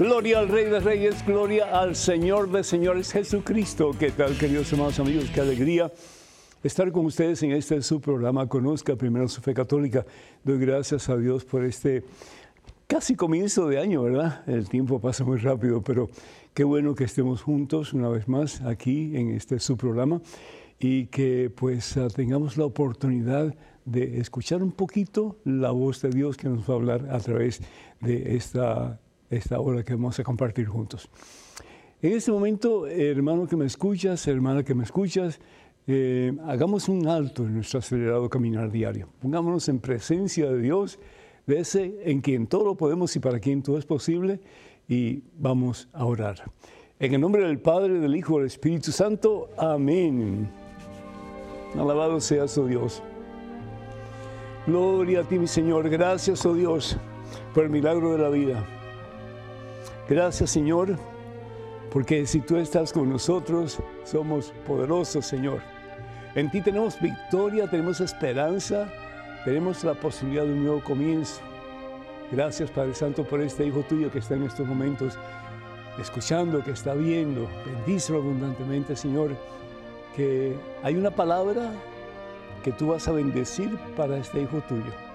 Gloria al Rey de Reyes, gloria al Señor de Señores Jesucristo. ¿Qué tal, queridos hermanos amigos? Qué alegría estar con ustedes en este su programa. Conozca primero su fe católica. Doy gracias a Dios por este casi comienzo de año, ¿verdad? El tiempo pasa muy rápido, pero qué bueno que estemos juntos una vez más aquí en este su programa y que pues ah, tengamos la oportunidad de escuchar un poquito la voz de Dios que nos va a hablar a través de esta esta hora que vamos a compartir juntos. En este momento, hermano que me escuchas, hermana que me escuchas, eh, hagamos un alto en nuestro acelerado caminar diario. Pongámonos en presencia de Dios, de ese en quien todo lo podemos y para quien todo es posible, y vamos a orar. En el nombre del Padre, del Hijo del Espíritu Santo, amén. Alabado sea su Dios. Gloria a ti, mi Señor. Gracias, oh Dios, por el milagro de la vida. Gracias Señor, porque si tú estás con nosotros, somos poderosos Señor. En ti tenemos victoria, tenemos esperanza, tenemos la posibilidad de un nuevo comienzo. Gracias Padre Santo por este Hijo tuyo que está en estos momentos escuchando, que está viendo. Bendícelo abundantemente Señor, que hay una palabra que tú vas a bendecir para este Hijo tuyo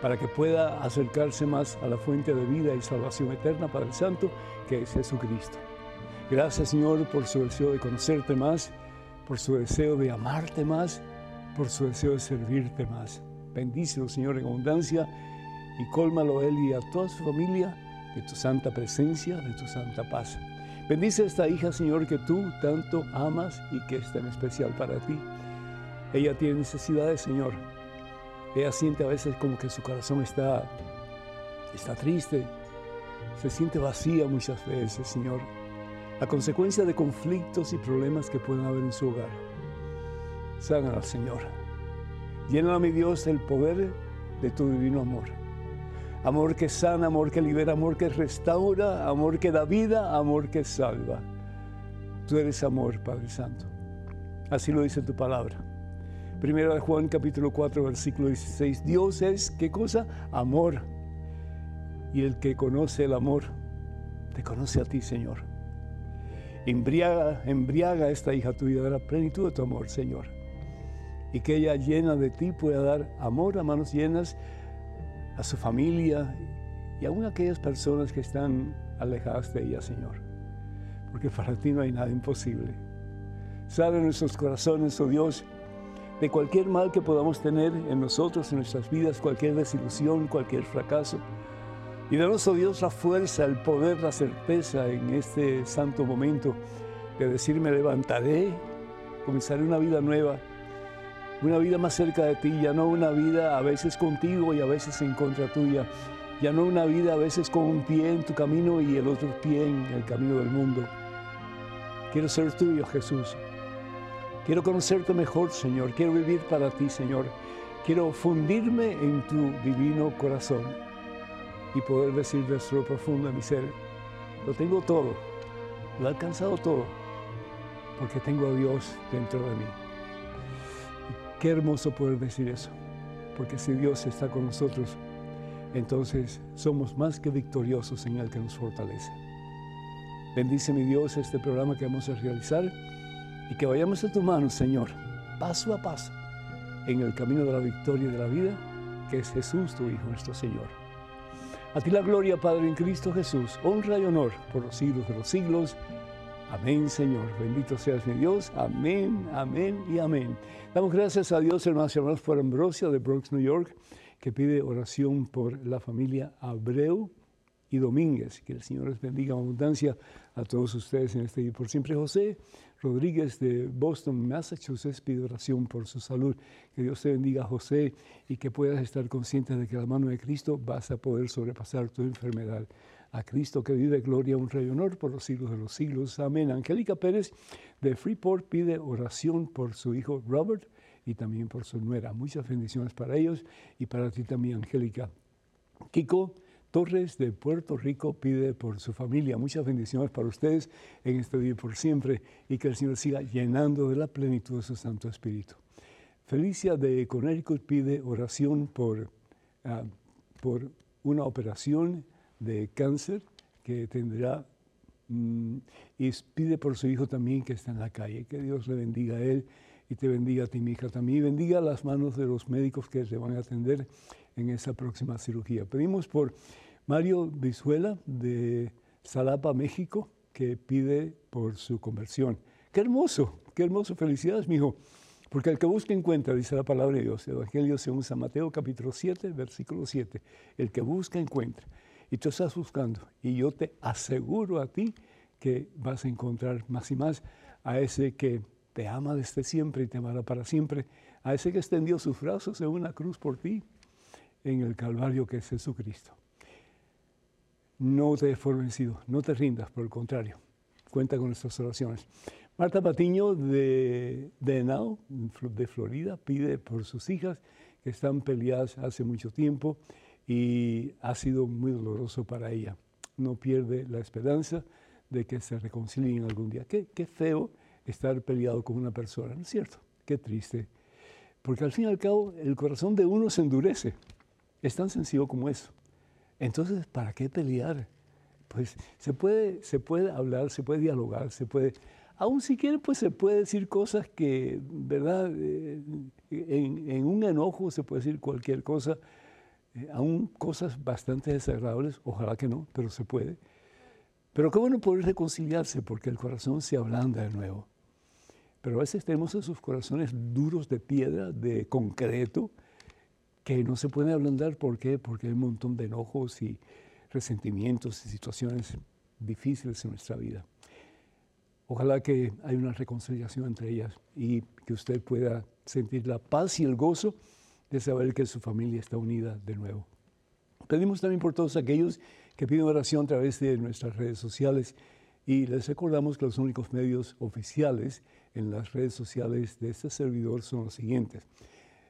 para que pueda acercarse más a la fuente de vida y salvación eterna, Padre Santo, que es Jesucristo. Gracias, Señor, por su deseo de conocerte más, por su deseo de amarte más, por su deseo de servirte más. Bendícelo, Señor, en abundancia y cólmalo a él y a toda su familia de tu santa presencia, de tu santa paz. Bendice a esta hija, Señor, que tú tanto amas y que es tan especial para ti. Ella tiene necesidades, Señor, ella siente a veces como que su corazón está, está triste, se siente vacía muchas veces, Señor, a consecuencia de conflictos y problemas que pueden haber en su hogar. al Señor. Llénala, mi Dios, del poder de tu divino amor. Amor que sana, amor que libera, amor que restaura, amor que da vida, amor que salva. Tú eres amor, Padre Santo. Así lo dice tu palabra. Primera de Juan capítulo 4 versículo 16. Dios es, ¿qué cosa? Amor. Y el que conoce el amor, te conoce a ti, Señor. Embriaga, embriaga a esta hija tuya de la plenitud de tu amor, Señor. Y que ella llena de ti pueda dar amor a manos llenas a su familia y aún a aquellas personas que están alejadas de ella, Señor. Porque para ti no hay nada imposible. Sale nuestros corazones, oh Dios, de cualquier mal que podamos tener en nosotros, en nuestras vidas, cualquier desilusión, cualquier fracaso. Y danos, oh Dios, la fuerza, el poder, la certeza en este santo momento de decir, me levantaré, comenzaré una vida nueva, una vida más cerca de ti, ya no una vida a veces contigo y a veces en contra tuya, ya no una vida a veces con un pie en tu camino y el otro pie en el camino del mundo. Quiero ser tuyo, Jesús. Quiero conocerte mejor, Señor. Quiero vivir para ti, Señor. Quiero fundirme en tu divino corazón y poder decir desde lo profundo de mi ser, lo tengo todo, lo he alcanzado todo, porque tengo a Dios dentro de mí. qué hermoso poder decir eso, porque si Dios está con nosotros, entonces somos más que victoriosos en el que nos fortalece. Bendice mi Dios este programa que vamos a realizar y que vayamos a tu mano, Señor, paso a paso, en el camino de la victoria y de la vida, que es Jesús, tu Hijo, nuestro Señor. A ti la gloria, Padre, en Cristo Jesús, honra y honor por los siglos de los siglos. Amén, Señor. Bendito seas mi Dios. Amén, amén y amén. Damos gracias a Dios, hermanos y hermanos, por Ambrosia de Bronx, New York, que pide oración por la familia Abreu y Domínguez. Que el Señor les bendiga en abundancia a todos ustedes en este día. Por siempre, José. Rodríguez de Boston, Massachusetts, pide oración por su salud. Que Dios te bendiga, José, y que puedas estar consciente de que la mano de Cristo vas a poder sobrepasar tu enfermedad. A Cristo que vive gloria, un rey honor por los siglos de los siglos. Amén. Angélica Pérez de Freeport pide oración por su hijo Robert y también por su nuera. Muchas bendiciones para ellos y para ti también, Angélica. Kiko Torres de Puerto Rico pide por su familia. Muchas bendiciones para ustedes en este día por siempre y que el Señor siga llenando de la plenitud de su Santo Espíritu. Felicia de Connecticut pide oración por, ah, por una operación de cáncer que tendrá mm, y pide por su hijo también que está en la calle. Que Dios le bendiga a él y te bendiga a ti, mi hija, también. Y bendiga las manos de los médicos que le van a atender en esa próxima cirugía. Pedimos por Mario Vizuela de Salapa, México, que pide por su conversión. Qué hermoso, qué hermoso. Felicidades, mi hijo. Porque el que busca encuentra, dice la palabra de Dios. El Evangelio según San Mateo capítulo 7, versículo 7. El que busca encuentra. Y tú estás buscando. Y yo te aseguro a ti que vas a encontrar más y más a ese que te ama desde siempre y te amará para siempre, a ese que extendió sus brazos en una cruz por ti, en el Calvario que es Jesucristo. No te des vencido, no te rindas, por el contrario, cuenta con nuestras oraciones. Marta Patiño de, de de Florida, pide por sus hijas que están peleadas hace mucho tiempo y ha sido muy doloroso para ella. No pierde la esperanza de que se reconcilien algún día. Qué, qué feo estar peleado con una persona, ¿no es cierto? Qué triste. Porque al fin y al cabo el corazón de uno se endurece. Es tan sencillo como eso. Entonces, ¿para qué pelear? Pues se puede, se puede hablar, se puede dialogar, se puede... Aún si quiere, pues se puede decir cosas que, ¿verdad? Eh, en, un enojo se puede decir cualquier cosa, eh, aún cosas bastante desagradables, ojalá que no, pero se puede. Pero qué bueno poder reconciliarse porque el corazón se ablanda de nuevo. Pero a veces tenemos esos corazones duros de piedra, de concreto, que no se pueden ablandar. ¿Por qué? Porque hay un montón de enojos y resentimientos y situaciones difíciles en nuestra vida. Ojalá que haya una reconciliación entre ellas y que usted pueda sentir la paz y el gozo de saber que su familia está unida de nuevo. Pedimos también por todos aquellos que piden oración a través de nuestras redes sociales y les recordamos que los únicos medios oficiales en las redes sociales de este servidor son los siguientes.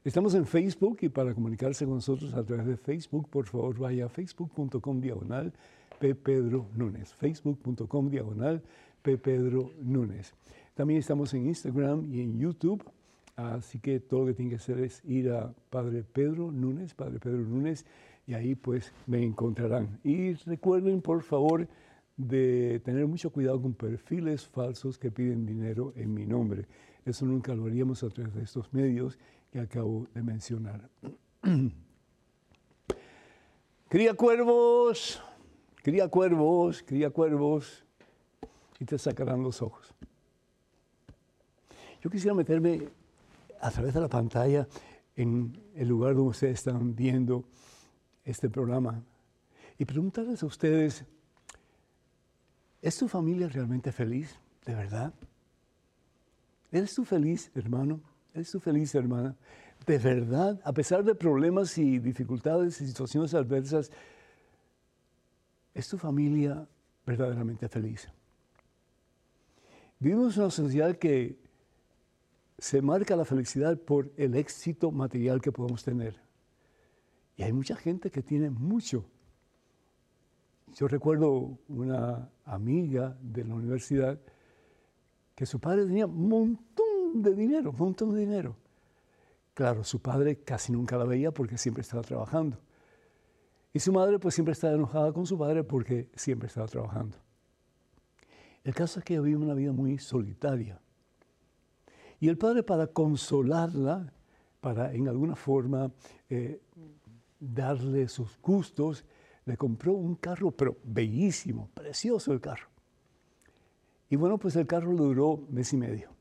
Estamos en Facebook y para comunicarse con nosotros a través de Facebook, por favor vaya a facebook.com diagonal P. Pedro Núñez. Facebook.com diagonal P. Pedro Núñez. También estamos en Instagram y en YouTube, así que todo lo que tiene que hacer es ir a Padre Pedro Núñez, Padre Pedro Núñez, y ahí pues me encontrarán. Y recuerden, por favor, de tener mucho cuidado con perfiles falsos que piden dinero en mi nombre. Eso nunca lo haríamos a través de estos medios que acabo de mencionar. cría cuervos, cría cuervos, cría cuervos, y te sacarán los ojos. Yo quisiera meterme a través de la pantalla en el lugar donde ustedes están viendo este programa y preguntarles a ustedes, ¿Es tu familia realmente feliz? ¿De verdad? ¿Eres tú feliz, hermano? ¿Eres tú feliz, hermana? ¿De verdad? A pesar de problemas y dificultades y situaciones adversas, ¿es tu familia verdaderamente feliz? Vivimos en una sociedad que se marca la felicidad por el éxito material que podemos tener. Y hay mucha gente que tiene mucho, yo recuerdo una amiga de la universidad que su padre tenía un montón de dinero, un montón de dinero. Claro, su padre casi nunca la veía porque siempre estaba trabajando. Y su madre pues siempre estaba enojada con su padre porque siempre estaba trabajando. El caso es que ella vive una vida muy solitaria. Y el padre para consolarla, para en alguna forma eh, darle sus gustos, le compró un carro, pero bellísimo, precioso el carro. Y bueno, pues el carro duró mes y medio.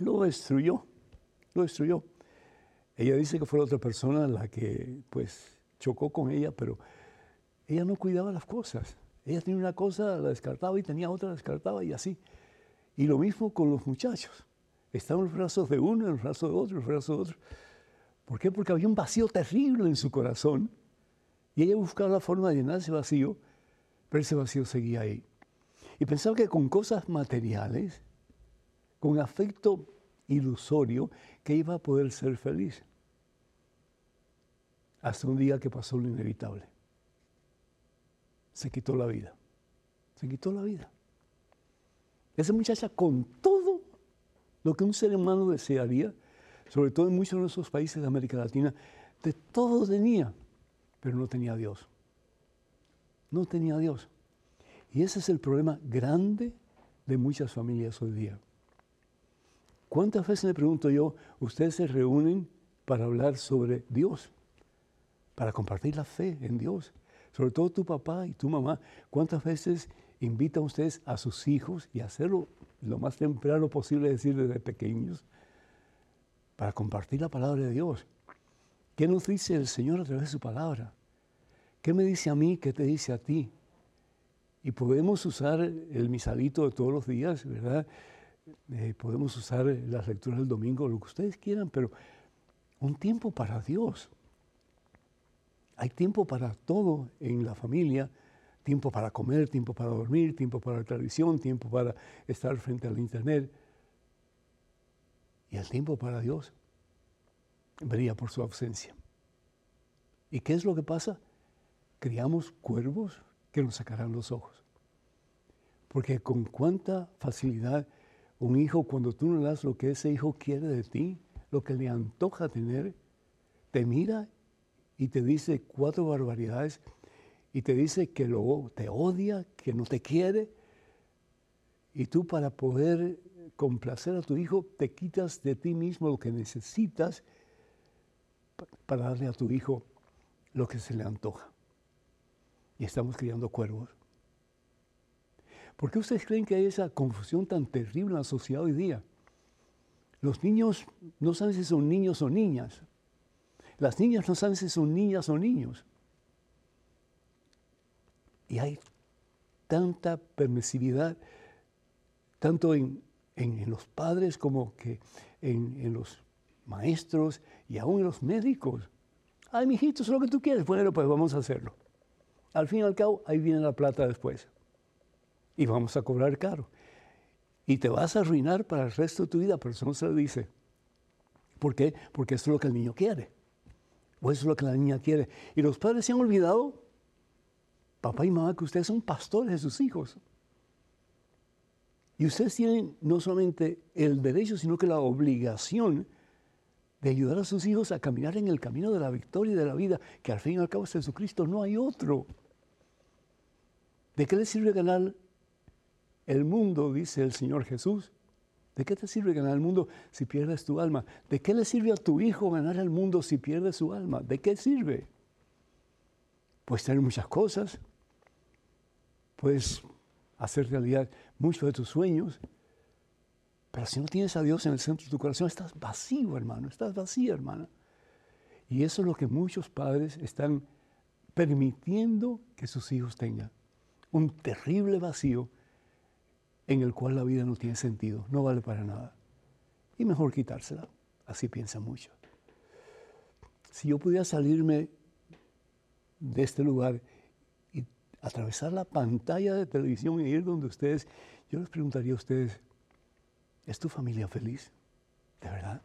Lo destruyó, lo destruyó. Ella dice que fue la otra persona la que pues chocó con ella, pero ella no cuidaba las cosas. Ella tenía una cosa, la descartaba y tenía otra, la descartaba y así. Y lo mismo con los muchachos. Estaban en los brazos de uno, en los brazos de otro, en los brazos de otro. ¿Por qué? Porque había un vacío terrible en su corazón y ella buscaba la forma de llenar ese vacío, pero ese vacío seguía ahí. Y pensaba que con cosas materiales, con afecto ilusorio, que iba a poder ser feliz. Hasta un día que pasó lo inevitable. Se quitó la vida. Se quitó la vida. Esa muchacha con todo lo que un ser humano desearía, sobre todo en muchos de esos países de América Latina, de todo tenía pero no tenía a Dios. No tenía a Dios. Y ese es el problema grande de muchas familias hoy día. ¿Cuántas veces me pregunto yo, ustedes se reúnen para hablar sobre Dios, para compartir la fe en Dios? Sobre todo tu papá y tu mamá, ¿cuántas veces invitan ustedes a sus hijos y hacerlo lo más temprano posible, decir desde pequeños, para compartir la palabra de Dios? ¿Qué nos dice el Señor a través de su palabra? ¿Qué me dice a mí? ¿Qué te dice a ti? Y podemos usar el misalito de todos los días, ¿verdad? Eh, podemos usar las lecturas del domingo, lo que ustedes quieran, pero un tiempo para Dios. Hay tiempo para todo en la familia, tiempo para comer, tiempo para dormir, tiempo para la televisión, tiempo para estar frente al internet. Y el tiempo para Dios brilla por su ausencia. ¿Y qué es lo que pasa? Criamos cuervos que nos sacarán los ojos. Porque con cuánta facilidad un hijo, cuando tú no das lo que ese hijo quiere de ti, lo que le antoja tener, te mira y te dice cuatro barbaridades y te dice que lo, te odia, que no te quiere. Y tú para poder complacer a tu hijo te quitas de ti mismo lo que necesitas para darle a tu hijo lo que se le antoja. Y estamos criando cuervos. ¿Por qué ustedes creen que hay esa confusión tan terrible en la sociedad hoy día? Los niños no saben si son niños o niñas. Las niñas no saben si son niñas o niños. Y hay tanta permisividad, tanto en, los padres como que en, los maestros y aún en los médicos. Ay, mijito, es lo que tú quieres. Bueno, pues vamos a hacerlo. Al fin y al cabo, ahí viene la plata después. Y vamos a cobrar caro. Y te vas a arruinar para el resto de tu vida, pero eso no se lo dice. ¿Por qué? Porque eso es lo que el niño quiere. O eso es lo que la niña quiere. Y los padres se han olvidado, papá y mamá, que ustedes son pastores de sus hijos. Y ustedes tienen no solamente el derecho, sino que la obligación de ayudar a sus hijos a caminar en el camino de la victoria y de la vida, que al fin y al cabo es Jesucristo, no hay otro. ¿De qué les sirve ganar el mundo, dice el Señor Jesús? ¿De qué te sirve ganar el mundo si pierdes tu alma? ¿De qué le sirve a tu hijo ganar el mundo si pierde su alma? ¿De qué sirve? Puedes tener muchas cosas, puedes hacer realidad muchos de tus sueños, pero si no tienes a Dios en el centro de tu corazón, estás vacío, hermano, estás vacío, hermana. Y eso es lo que muchos padres están permitiendo que sus hijos tengan. Un terrible vacío en el cual la vida no tiene sentido, no vale para nada. Y mejor quitársela, así piensa mucho. Si yo pudiera salirme de este lugar y atravesar la pantalla de televisión e ir donde ustedes, yo les preguntaría a ustedes, ¿es tu familia feliz? ¿De verdad?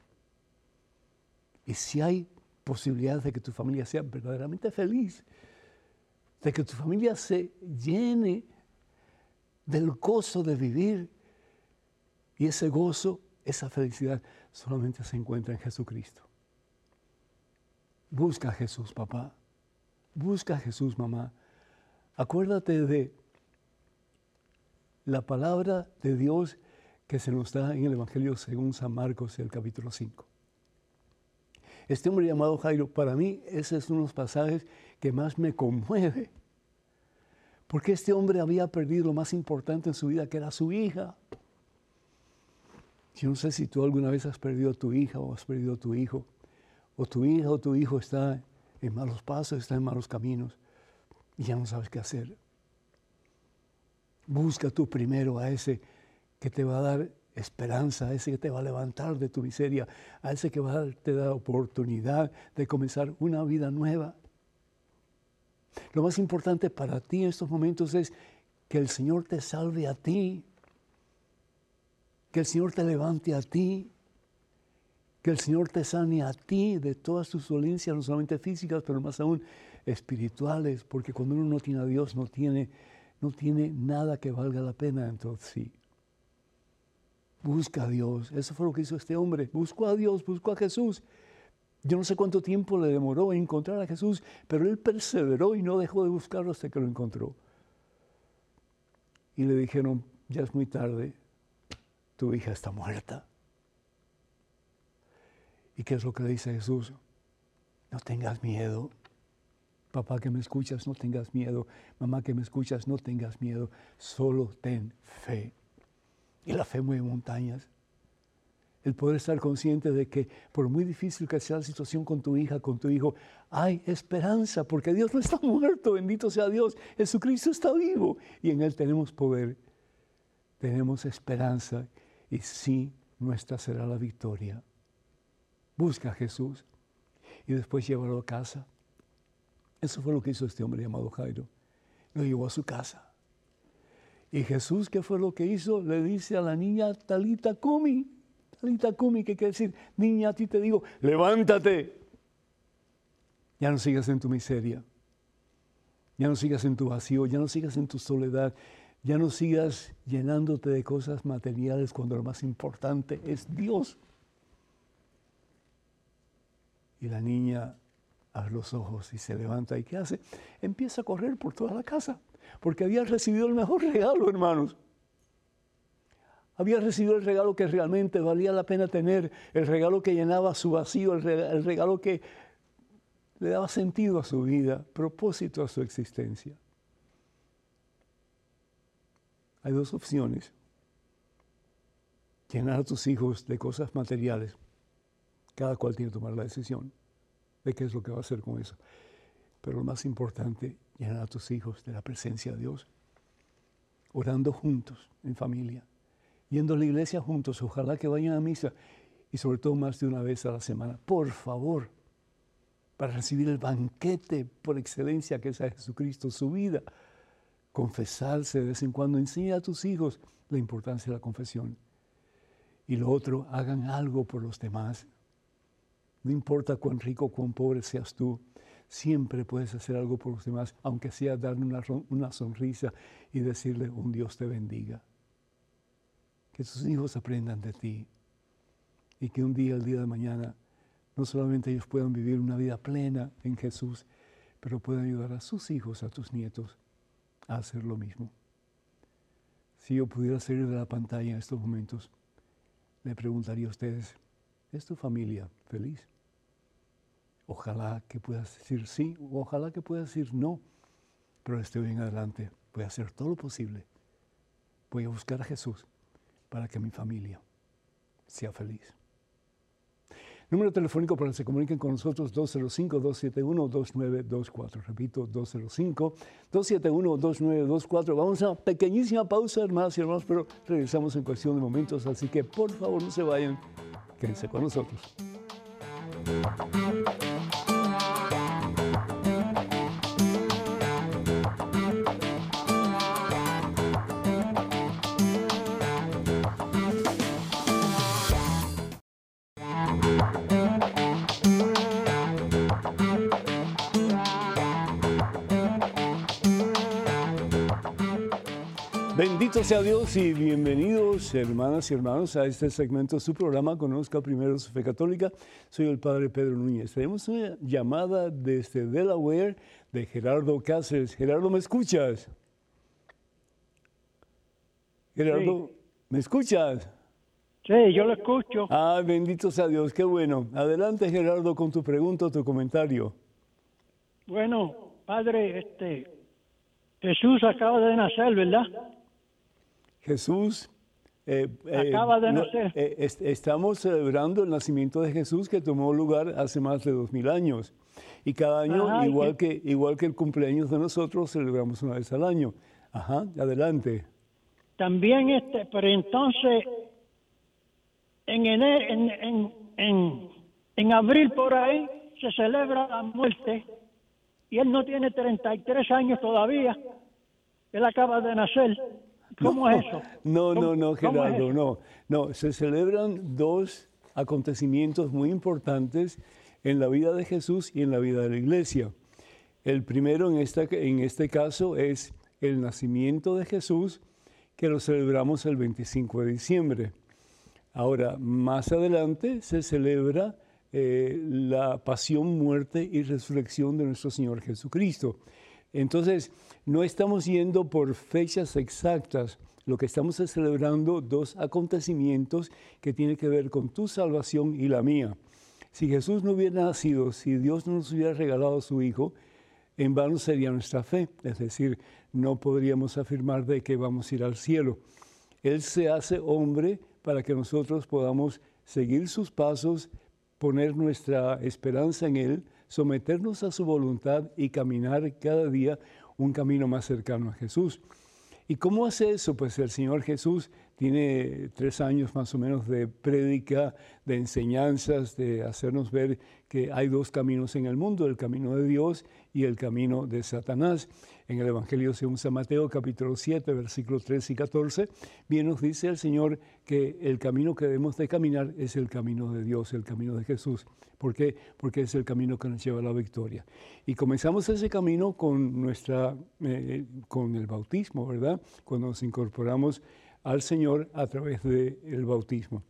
Y si hay posibilidad de que tu familia sea verdaderamente feliz, de que tu familia se llene del gozo de vivir. Y ese gozo, esa felicidad solamente se encuentra en Jesucristo. Busca a Jesús, papá. Busca a Jesús, mamá. Acuérdate de la palabra de Dios que se nos da en el Evangelio según San Marcos, el capítulo 5. Este hombre llamado Jairo, para mí ese es uno de los pasajes que más me conmueve porque este hombre había perdido lo más importante en su vida, que era su hija. Yo no sé si tú alguna vez has perdido a tu hija o has perdido a tu hijo, o tu hija o tu hijo está en malos pasos, está en malos caminos, y ya no sabes qué hacer. Busca tú primero a ese que te va a dar esperanza, a ese que te va a levantar de tu miseria, a ese que va a darte la oportunidad de comenzar una vida nueva. Lo más importante para ti en estos momentos es que el Señor te salve a ti, que el Señor te levante a ti, que el Señor te sane a ti de todas tus dolencias, no solamente físicas, pero más aún espirituales, porque cuando uno no tiene a Dios no tiene, no tiene nada que valga la pena de sí. Busca a Dios. Eso fue lo que hizo este hombre. Buscó a Dios, buscó a Jesús. Yo no sé cuánto tiempo le demoró encontrar a Jesús, pero él perseveró y no dejó de buscarlo hasta que lo encontró. y le dijeron, ya es muy tarde, tu hija está muerta. ¿Y qué es lo que le dice Jesús? No tengas miedo. Papá que me escuchas, no tengas miedo. Mamá que me escuchas, no tengas miedo. Solo ten fe. Y la fe mueve montañas. El poder estar consciente de que por muy difícil que sea la situación con tu hija, con tu hijo, hay esperanza, porque Dios no está muerto, bendito sea Dios. Jesucristo está vivo y en Él tenemos poder, tenemos esperanza y sí, nuestra será la victoria. Busca a Jesús y después llévalo a casa. Eso fue lo que hizo este hombre llamado Jairo. Lo llevó a su casa. Y Jesús, ¿qué fue lo que hizo? Le dice a la niña Talita Kumi. Talita Kumi, que quiere decir, niña, a ti te digo, levántate. Ya no sigas en tu miseria. Ya no sigas en tu vacío. Ya no sigas en tu soledad. Ya no sigas llenándote de cosas materiales cuando lo más importante es Dios. Y la niña abre los ojos y se levanta. ¿Y qué hace? Empieza a correr por toda la casa, porque había recibido el mejor regalo, hermanos. Había recibido el regalo que realmente valía la pena tener, el regalo que llenaba su vacío, el regalo que le daba sentido a su vida, propósito a su existencia. Hay dos opciones. Llenar a tus hijos de cosas materiales cada cual tiene que tomar la decisión de qué es lo que va a hacer con eso. Pero lo más importante, llenar a tus hijos de la presencia de Dios, orando juntos, en familia, yendo a la iglesia juntos, ojalá que vayan a misa y sobre todo más de una vez a la semana. Por favor, para recibir el banquete por excelencia que es a Jesucristo, su vida, confesarse de vez en cuando, enseña a tus hijos la importancia de la confesión. Y lo otro, hagan algo por los demás. No importa cuán rico o cuán pobre seas tú, siempre puedes hacer algo por los demás, aunque sea darle una, una sonrisa y decirle un Dios te bendiga. Que tus hijos aprendan de ti y que un día, el día de mañana, no solamente ellos puedan vivir una vida plena en Jesús, pero puedan ayudar a sus hijos, a tus nietos, a hacer lo mismo. Si yo pudiera salir de la pantalla en estos momentos, le preguntaría a ustedes, ¿es tu familia feliz? Ojalá que puedas decir sí, o ojalá que puedas decir no, pero estoy bien adelante, voy a hacer todo lo posible. Voy a buscar a Jesús para que mi familia sea feliz. Número telefónico para que se comuniquen con nosotros 205-271-2924. Repito, 205-271-2924. Vamos a una pequeñísima pausa, hermanas y hermanos, pero regresamos en cuestión de momentos. Así que por favor no se vayan, quédense con nosotros. Bendito sea Dios y bienvenidos hermanas y hermanos a este segmento de su programa Conozca Primero su Fe Católica. Soy el Padre Pedro Núñez. Tenemos una llamada desde Delaware de Gerardo Cáceres. Gerardo, ¿me escuchas? Gerardo, ¿me escuchas? Sí, yo lo escucho. Ah, bendito sea Dios, qué bueno. Adelante Gerardo con tu pregunta o tu comentario. Bueno, Padre, este, Jesús acaba de nacer, ¿verdad? Jesús. Eh, eh, Acaba de nacer. Eh, estamos celebrando el nacimiento de Jesús que tomó lugar hace más de dos mil años. Y cada año, igual, que, igual que el cumpleaños de nosotros, celebramos una vez al año. Ajá, adelante. También, este, pero entonces, en, en, en, en, en abril por ahí se celebra la muerte y él no tiene 33 años todavía. Él acaba de nacer. ¿Cómo es eso? No, no, no, Gerardo, no. No, se celebran dos acontecimientos muy importantes en la vida de Jesús y en la vida de la iglesia. El primero en, esta, en este caso es el nacimiento de Jesús, que lo celebramos el 25 de diciembre. Ahora, más adelante se celebra eh, la pasión, muerte y resurrección de nuestro Señor Jesucristo. Entonces, no estamos yendo por fechas exactas, lo que estamos es celebrando dos acontecimientos que tienen que ver con tu salvación y la mía. Si Jesús no hubiera nacido, si Dios no nos hubiera regalado a su Hijo, en vano sería nuestra fe, es decir, no podríamos afirmar de que vamos a ir al cielo. Él se hace hombre para que nosotros podamos seguir sus pasos, poner nuestra esperanza en Él, someternos a su voluntad y caminar cada día un camino más cercano a Jesús. ¿Y cómo hace eso? Pues el Señor Jesús tiene tres años más o menos de prédica, de enseñanzas, de hacernos ver que hay dos caminos en el mundo, el camino de Dios y el camino de Satanás. En el Evangelio según San Mateo capítulo 7, versículos 13 y 14, bien nos dice el Señor que el camino que debemos de caminar es el camino de Dios, el camino de Jesús. ¿Por qué? Porque es el camino que nos lleva a la victoria. Y comenzamos ese camino con, nuestra, eh, con el bautismo, ¿verdad? Cuando nos incorporamos al Señor a través del bautismo.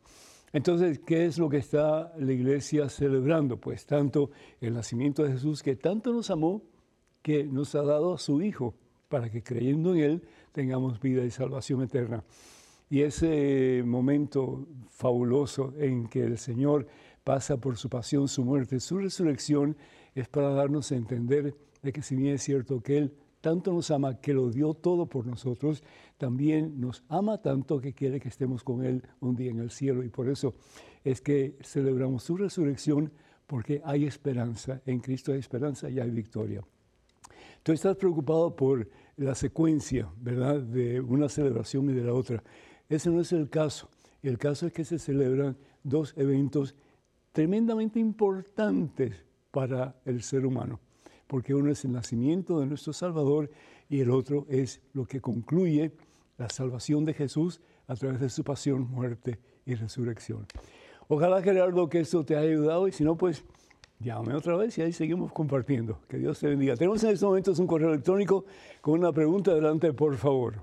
Entonces, ¿qué es lo que está la iglesia celebrando? Pues tanto el nacimiento de Jesús, que tanto nos amó, que nos ha dado a su Hijo, para que creyendo en Él tengamos vida y salvación eterna. Y ese momento fabuloso en que el Señor pasa por su pasión, su muerte, su resurrección, es para darnos a entender de que si bien es cierto que Él tanto nos ama que lo dio todo por nosotros, también nos ama tanto que quiere que estemos con Él un día en el cielo. Y por eso es que celebramos su resurrección, porque hay esperanza, en Cristo hay esperanza y hay victoria. Tú estás preocupado por la secuencia, ¿verdad?, de una celebración y de la otra. Ese no es el caso. El caso es que se celebran dos eventos tremendamente importantes para el ser humano porque uno es el nacimiento de nuestro Salvador y el otro es lo que concluye la salvación de Jesús a través de su pasión, muerte y resurrección. Ojalá, Gerardo, que esto te haya ayudado y si no, pues llámame otra vez y ahí seguimos compartiendo. Que Dios te bendiga. Tenemos en estos momentos un correo electrónico con una pregunta. Adelante, por favor.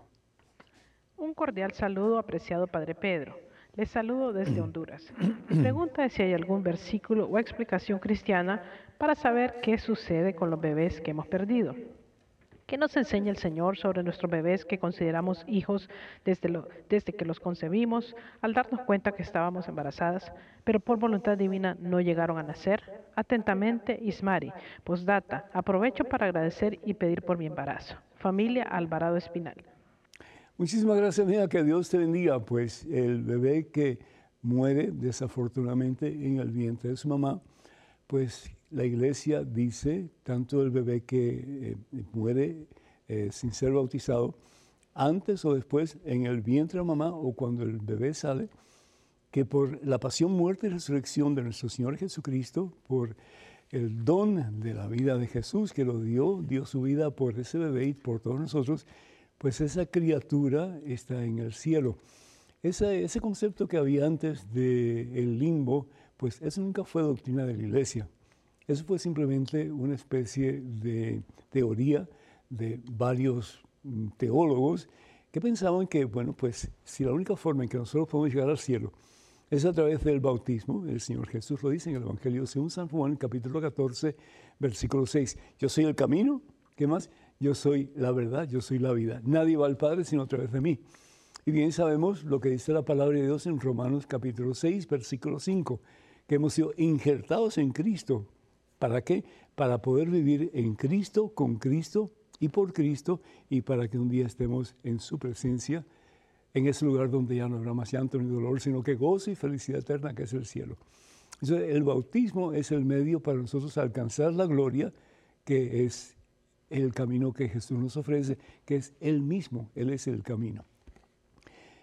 Un cordial saludo, apreciado Padre Pedro. Les saludo desde Honduras. Mi pregunta es si hay algún versículo o explicación cristiana para saber qué sucede con los bebés que hemos perdido. ¿Qué nos enseña el Señor sobre nuestros bebés que consideramos hijos desde, desde que los concebimos, al darnos cuenta que estábamos embarazadas, pero por voluntad divina no llegaron a nacer? Atentamente, Ismari. Postdata. Aprovecho para agradecer y pedir por mi embarazo. Familia Alvarado Espinal. Muchísimas gracias, mía. Que Dios te bendiga. Pues el bebé que muere desafortunadamente en el vientre de su mamá, pues la iglesia dice, tanto el bebé que eh, muere eh, sin ser bautizado, antes o después en el vientre de mamá o cuando el bebé sale, que por la pasión, muerte y resurrección de nuestro Señor Jesucristo, por el don de la vida de Jesús que lo dio, dio su vida por ese bebé y por todos nosotros, pues esa criatura está en el cielo. ese concepto que había antes del limbo, pues eso nunca fue doctrina de la iglesia. Eso fue simplemente una especie de teoría de varios mm, teólogos que pensaban que, bueno, pues si la única forma en que nosotros podemos llegar al cielo es a través del bautismo, el Señor Jesús lo dice en el Evangelio según San Juan, capítulo 14, versículo 6, yo soy el camino, ¿qué más? Yo soy la verdad, yo soy la vida. Nadie va al Padre sino a través de mí. Y bien sabemos lo que dice la palabra de Dios en Romanos capítulo 6, versículo 5, que hemos sido injertados en Cristo ¿Para qué? Para poder vivir en Cristo, con Cristo y por Cristo, y para que un día estemos en su presencia, en ese lugar donde ya no habrá más llanto ni dolor, sino que gozo y felicidad eterna, que es el cielo. Entonces, el bautismo es el medio para nosotros alcanzar la gloria, que es el camino que Jesús nos ofrece, que es Él mismo, Él es el camino.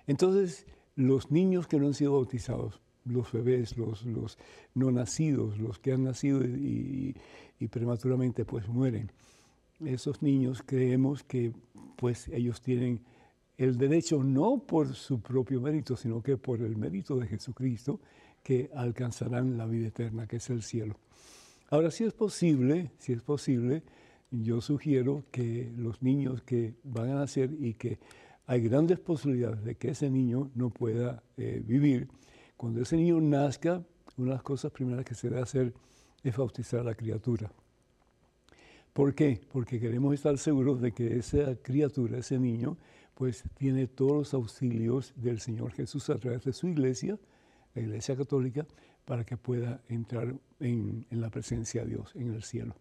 Entonces, los niños que no han sido bautizados, los bebés, los, los no nacidos, los que han nacido y, prematuramente pues mueren. Esos niños creemos que pues ellos tienen el derecho no por su propio mérito, sino que por el mérito de Jesucristo, que alcanzarán la vida eterna, que es el cielo. Ahora, si es posible, si es posible, yo sugiero que los niños que van a nacer y que hay grandes posibilidades de que ese niño no pueda eh, vivir, cuando ese niño nazca, una de las cosas primeras que se debe hacer es bautizar a la criatura. ¿Por qué? Porque queremos estar seguros de que esa criatura, ese niño, pues tiene todos los auxilios del Señor Jesús a través de su iglesia, la Iglesia Católica, para que pueda entrar en, la presencia de Dios, en el cielo.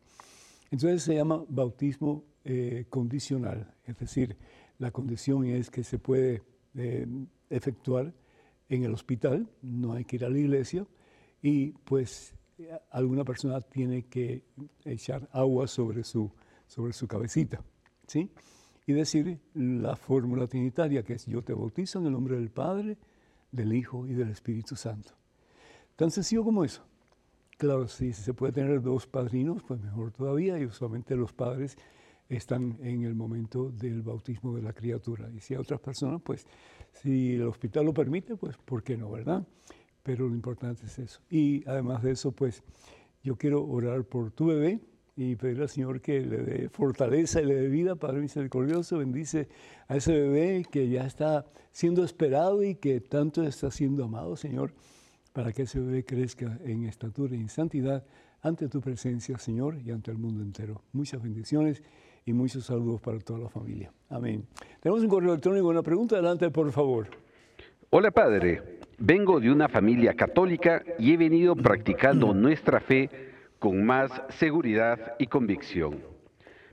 Entonces se llama bautismo eh, condicional, es decir, la condición es que se puede eh, efectuar en el hospital, no hay que ir a la iglesia, y pues alguna persona tiene que echar agua sobre su, sobre su cabecita, ¿sí? Y decir la fórmula trinitaria, que es yo te bautizo en el nombre del Padre, del Hijo y del Espíritu Santo. Tan sencillo como eso. Claro, si se puede tener dos padrinos, pues mejor todavía, y usualmente los padres están en el momento del bautismo de la criatura. Y si hay otras personas, pues si el hospital lo permite, pues ¿por qué no, verdad? Pero lo importante es eso. Y además de eso, pues yo quiero orar por tu bebé y pedirle al Señor que le dé fortaleza y le dé vida, Padre misericordioso, bendice a ese bebé que ya está siendo esperado y que tanto está siendo amado, Señor, para que ese bebé crezca en estatura y en santidad ante tu presencia, Señor, y ante el mundo entero. Muchas bendiciones y muchos saludos para toda la familia. Amén. Tenemos un correo electrónico, una pregunta, adelante, por favor. Hola, Padre. Vengo de una familia católica y he venido practicando nuestra fe con más seguridad y convicción.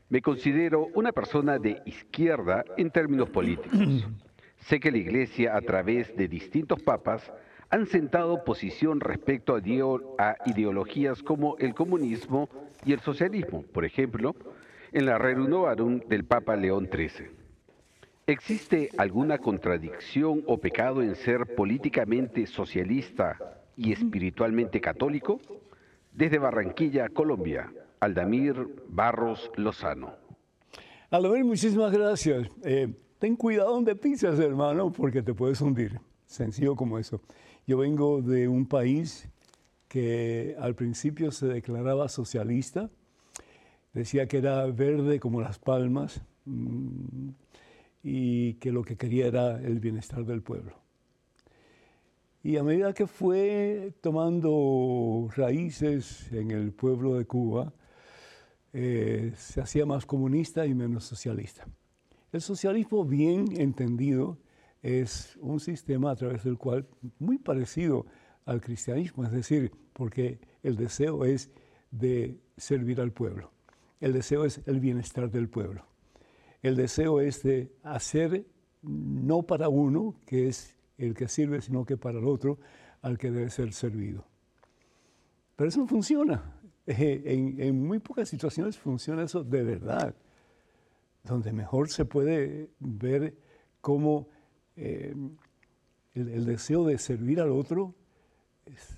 Me considero una persona de izquierda en términos políticos. Sé que la Iglesia, a través de distintos papas, han sentado posición respecto a, ideologías como el comunismo y el socialismo, por ejemplo, en la Rerum del Papa León XIII. ¿Existe alguna contradicción o pecado en ser políticamente socialista y espiritualmente católico? Desde Barranquilla, Colombia, Aldamir Barros Lozano. Aldamir, muchísimas gracias. Eh, ten cuidado donde pisas, hermano, porque te puedes hundir. Sencillo como eso. Yo vengo de un país que al principio se declaraba socialista, decía que era verde como las palmas mm, y que lo que quería era el bienestar del pueblo. Y a medida que fue tomando raíces en el pueblo de Cuba, eh, se hacía más comunista y menos socialista. El socialismo bien entendido es un sistema a través del cual, muy parecido al cristianismo, es decir, porque el deseo es de servir al pueblo. El deseo es el bienestar del pueblo. El deseo es de hacer no para uno, que es el que sirve, sino que para el otro, al que debe ser servido. Pero eso no funciona. En, muy pocas situaciones funciona eso de verdad, donde mejor se puede ver cómo eh, el, deseo de servir al otro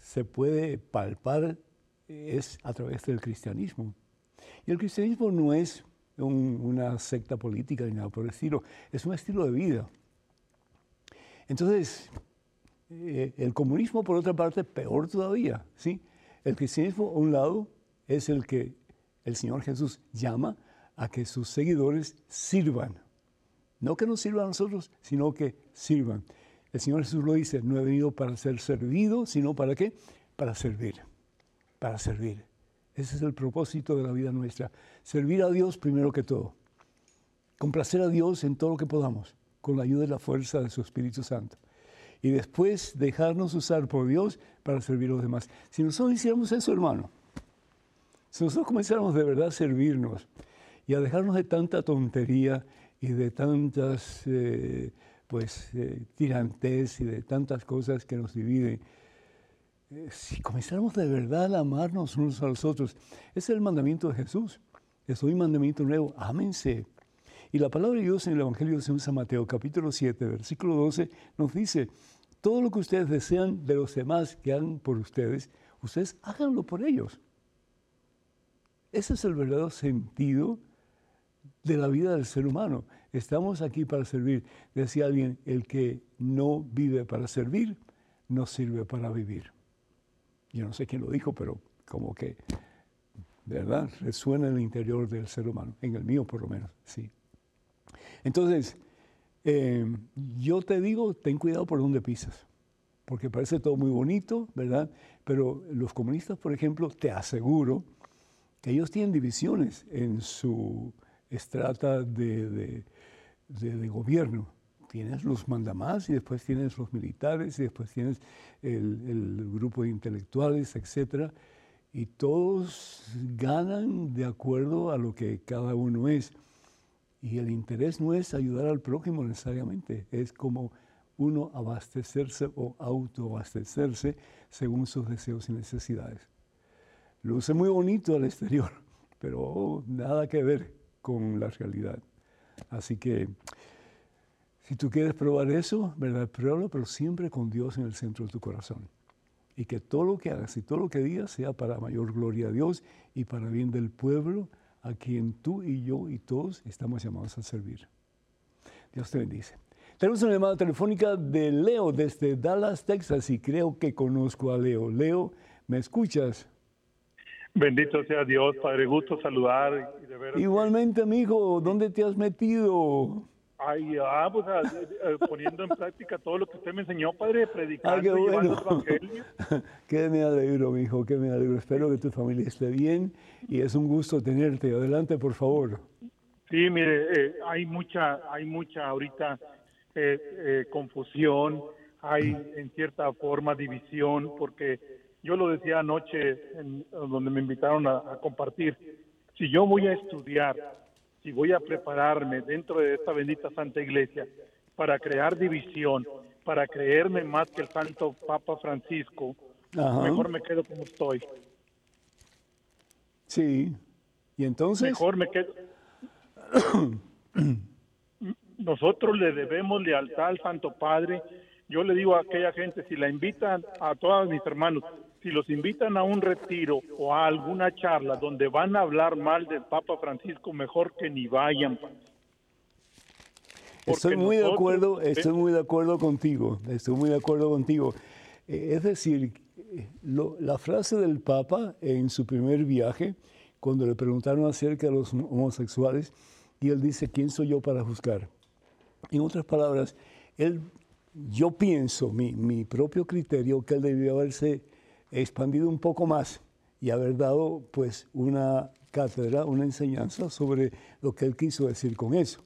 se puede palpar es a través del cristianismo. Y el cristianismo no es una secta política ni nada por el estilo, es un estilo de vida. Entonces, eh, el comunismo, por otra parte, peor todavía. ¿sí? El cristianismo, a un lado, es el que el Señor Jesús llama a que sus seguidores sirvan. No que nos sirvan a nosotros, sino que sirvan. El Señor Jesús lo dice, no he venido para ser servido, sino para qué? Para servir, para servir. Ese es el propósito de la vida nuestra. Servir a Dios primero que todo. Complacer a Dios en todo lo que podamos, con la ayuda y la fuerza de su Espíritu Santo. Y después dejarnos usar por Dios para servir a los demás. Si nosotros hiciéramos eso, hermano, si nosotros comenzáramos de verdad a servirnos y a dejarnos de tanta tontería y de tantas eh, pues, eh, tirantes y de tantas cosas que nos dividen, eh, si comenzáramos de verdad a amarnos unos a los otros, ese es el mandamiento de Jesús. Es un mandamiento nuevo, ámense. Y la palabra de Dios en el Evangelio de San Mateo, capítulo 7, versículo 12, nos dice, todo lo que ustedes desean de los demás que hagan por ustedes, ustedes háganlo por ellos. Ese es el verdadero sentido de la vida del ser humano. Estamos aquí para servir. Decía alguien, el que no vive para servir, no sirve para vivir. Yo no sé quién lo dijo, pero como que, ¿verdad? Resuena en el interior del ser humano, en el mío por lo menos, sí. Entonces, eh, yo te digo, ten cuidado por dónde pisas, porque parece todo muy bonito, ¿verdad? Pero los comunistas, por ejemplo, te aseguro Ellos tienen divisiones en su estrata de, gobierno. Tienes los mandamás y después tienes los militares y después tienes el, el grupo de intelectuales, etc. Y todos ganan de acuerdo a lo que cada uno es. Y el interés no es ayudar al prójimo necesariamente, es como uno abastecerse o autoabastecerse según sus deseos y necesidades. Luce muy bonito al exterior, pero nada que ver con la realidad. Así que si tú quieres probar eso, ¿verdad? Pruébalo, pero siempre con Dios en el centro de tu corazón. Y que todo lo que hagas y todo lo que digas sea para mayor gloria a Dios y para bien del pueblo a quien tú y yo y todos estamos llamados a servir. Dios te bendice. Tenemos una llamada telefónica de Leo desde Dallas, Texas, y creo que conozco a Leo. Leo, ¿me escuchas? Bendito sea Dios, Padre, gusto saludar. Y de ver Igualmente, amigo, ¿dónde te has metido? Ay, ah, pues ah, eh, poniendo en práctica todo lo que usted me enseñó, Padre, predicando ah, qué bueno. evangelio. qué me alegro, mi hijo, qué me alegro. Espero que tu familia esté bien y es un gusto tenerte. Adelante, por favor. Sí, mire, eh, hay mucha, hay mucha ahorita eh, eh, confusión, hay en cierta forma división, porque yo lo decía anoche en, donde me invitaron a, compartir, si yo voy a estudiar, si voy a prepararme dentro de esta bendita Santa Iglesia para crear división, para creerme más que el Santo Papa Francisco, mejor me quedo como estoy. Sí, y entonces... Mejor me quedo... nosotros le debemos lealtad al Santo Padre. Yo le digo a aquella gente, si la invitan a todos mis hermanos, si los invitan a un retiro o a alguna charla donde van a hablar mal del Papa Francisco, mejor que ni vayan. estoy muy de acuerdo, estoy muy de acuerdo contigo, estoy muy de acuerdo contigo. Eh, es decir, la frase del Papa en su primer viaje, cuando le preguntaron acerca de los homosexuales, y él dice, ¿quién soy yo para juzgar? En otras palabras, él, yo pienso, mi, mi propio criterio, que él debió haberse expandido un poco más y haber dado pues una cátedra, una enseñanza sobre lo que él quiso decir con eso.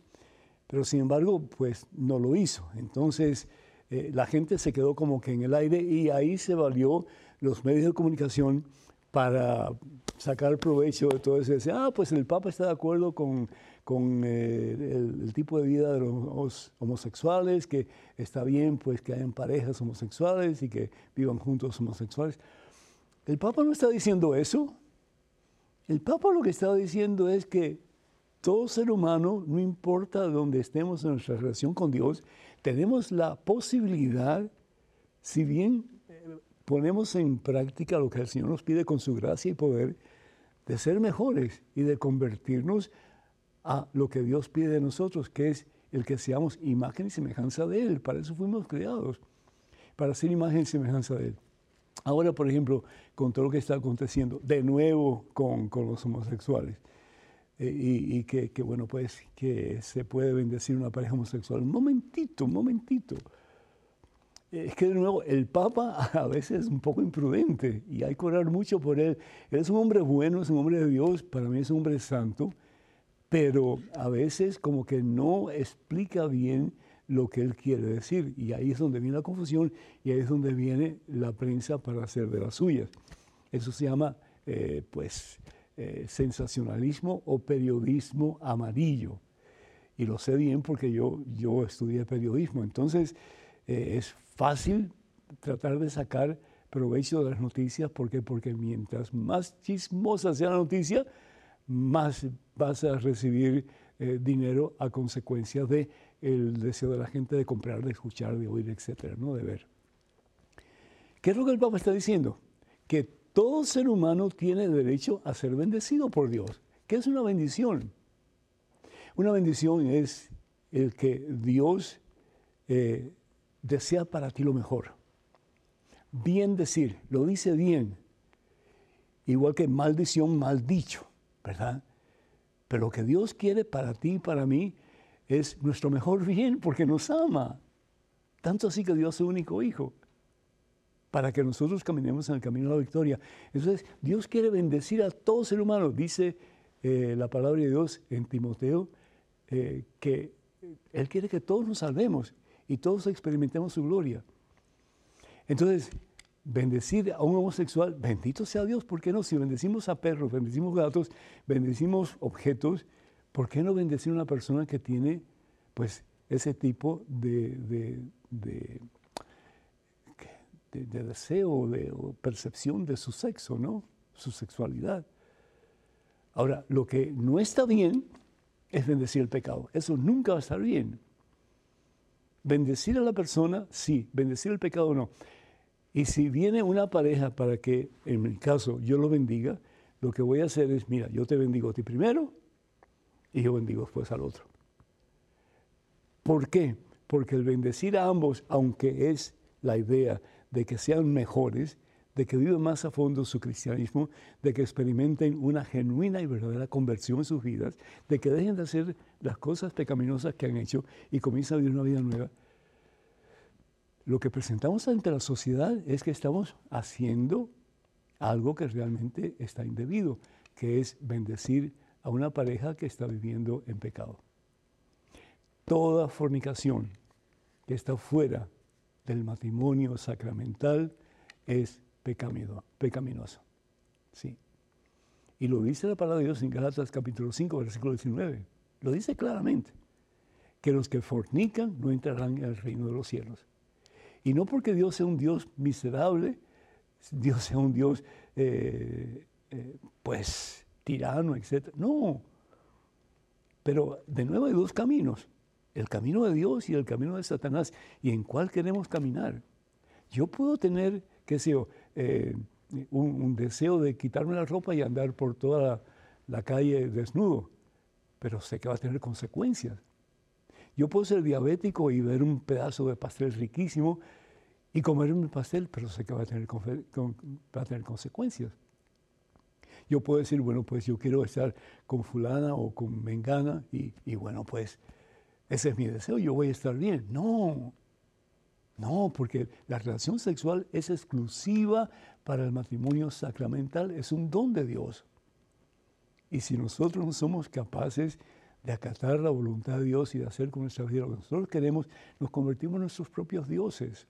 Pero sin embargo, pues no lo hizo. Entonces, eh, la gente se quedó como que en el aire y ahí se valió los medios de comunicación para sacar provecho de todo eso. Ah, pues el Papa está de acuerdo con con eh, el, tipo de vida de los homosexuales, que está bien pues que hayan parejas homosexuales y que vivan juntos homosexuales. El Papa no está diciendo eso. El Papa lo que está diciendo es que todo ser humano, no importa dónde estemos en nuestra relación con Dios, tenemos la posibilidad, si bien eh, ponemos en práctica lo que el Señor nos pide con su gracia y poder, de ser mejores y de convertirnos a lo que Dios pide de nosotros, que es el que seamos imagen y semejanza de Él. Para eso fuimos creados, para ser imagen y semejanza de Él. Ahora, por ejemplo, con todo lo que está aconteciendo, de nuevo con, los homosexuales, eh, y, que, bueno, pues que se puede bendecir una pareja homosexual. Un momentito, un momentito. Es que de nuevo, el Papa a veces es un poco imprudente y hay que orar mucho por él. Él es un hombre bueno, es un hombre de Dios, para mí es un hombre santo, pero a veces como que no explica bien lo que él quiere decir. Y ahí es donde viene la confusión y ahí es donde viene la prensa para hacer de las suyas. Eso se llama, eh, pues, eh, sensacionalismo o periodismo amarillo. Y lo sé bien porque yo, yo estudié periodismo. Entonces, eh, es fácil tratar de sacar provecho de las noticias. ¿Por Porque mientras más chismosa sea la noticia, más vas a recibir eh, dinero a consecuencia de el deseo de la gente de comprar, de escuchar, de oír, etcétera, ¿no? de ver. ¿Qué es lo que el Papa está diciendo? Que todo ser humano tiene derecho a ser bendecido por Dios. ¿Qué es una bendición? Una bendición es el que Dios eh, desea para ti lo mejor. Bien decir, lo dice bien. Igual que maldición, mal dicho. ¿Verdad? Pero lo que Dios quiere para ti y para mí es nuestro mejor bien porque nos ama. Tanto así que Dios es su único hijo. para que nosotros caminemos en el camino de la victoria. Entonces, Dios quiere bendecir a todo ser humano. Dice eh, la palabra de Dios en Timoteo eh, que Él quiere que todos nos salvemos y todos experimentemos su gloria. Entonces, bendecir a un homosexual, bendito sea Dios, ¿por qué no? Si bendecimos a perros, bendecimos gatos, bendecimos objetos, ¿por qué no bendecir a una persona que tiene pues ese tipo de, de, de, deseo de, o percepción de su sexo, ¿no? Su sexualidad. Ahora, lo que no está bien es bendecir el pecado. Eso nunca va a estar bien. Bendecir a la persona, sí. Bendecir el pecado, no. Y si viene una pareja para que, en mi caso, yo lo bendiga, lo que voy a hacer es, mira, yo te bendigo a ti primero y yo bendigo después al otro. ¿Por qué? Porque el bendecir a ambos, aunque es la idea de que sean mejores, de que vivan más a fondo su cristianismo, de que experimenten una genuina y verdadera conversión en sus vidas, de que dejen de hacer las cosas pecaminosas que han hecho y comiencen a vivir una vida nueva. Lo que presentamos ante la sociedad es que estamos haciendo algo que realmente está indebido, que es bendecir a una pareja que está viviendo en pecado. Toda fornicación que está fuera del matrimonio sacramental es pecaminoso. Sí. Y lo dice la palabra de Dios en Galatas capítulo 5, versículo 19. Lo dice claramente, que los que fornican no entrarán en el reino de los cielos. Y no porque Dios sea un Dios miserable, Dios sea un Dios, eh, eh, pues, tirano, etc. No. Pero de nuevo hay dos caminos el camino de Dios y el camino de Satanás, y en cuál queremos caminar. Yo puedo tener, qué sé yo, eh, un, deseo de quitarme la ropa y andar por toda la, calle desnudo, pero sé que va a tener consecuencias. Yo puedo ser diabético y ver un pedazo de pastel riquísimo y comerme el pastel, pero sé que va a tener, va a tener consecuencias. Yo puedo decir, bueno, pues yo quiero estar con fulana o con mengana y, y bueno, pues ese es mi deseo, yo voy a estar bien. No, no, porque la relación sexual es exclusiva para el matrimonio sacramental, es un don de Dios. Y si nosotros no somos capaces de acatar la voluntad de Dios y de hacer con nuestra vida lo que nosotros queremos, nos convertimos en nuestros propios dioses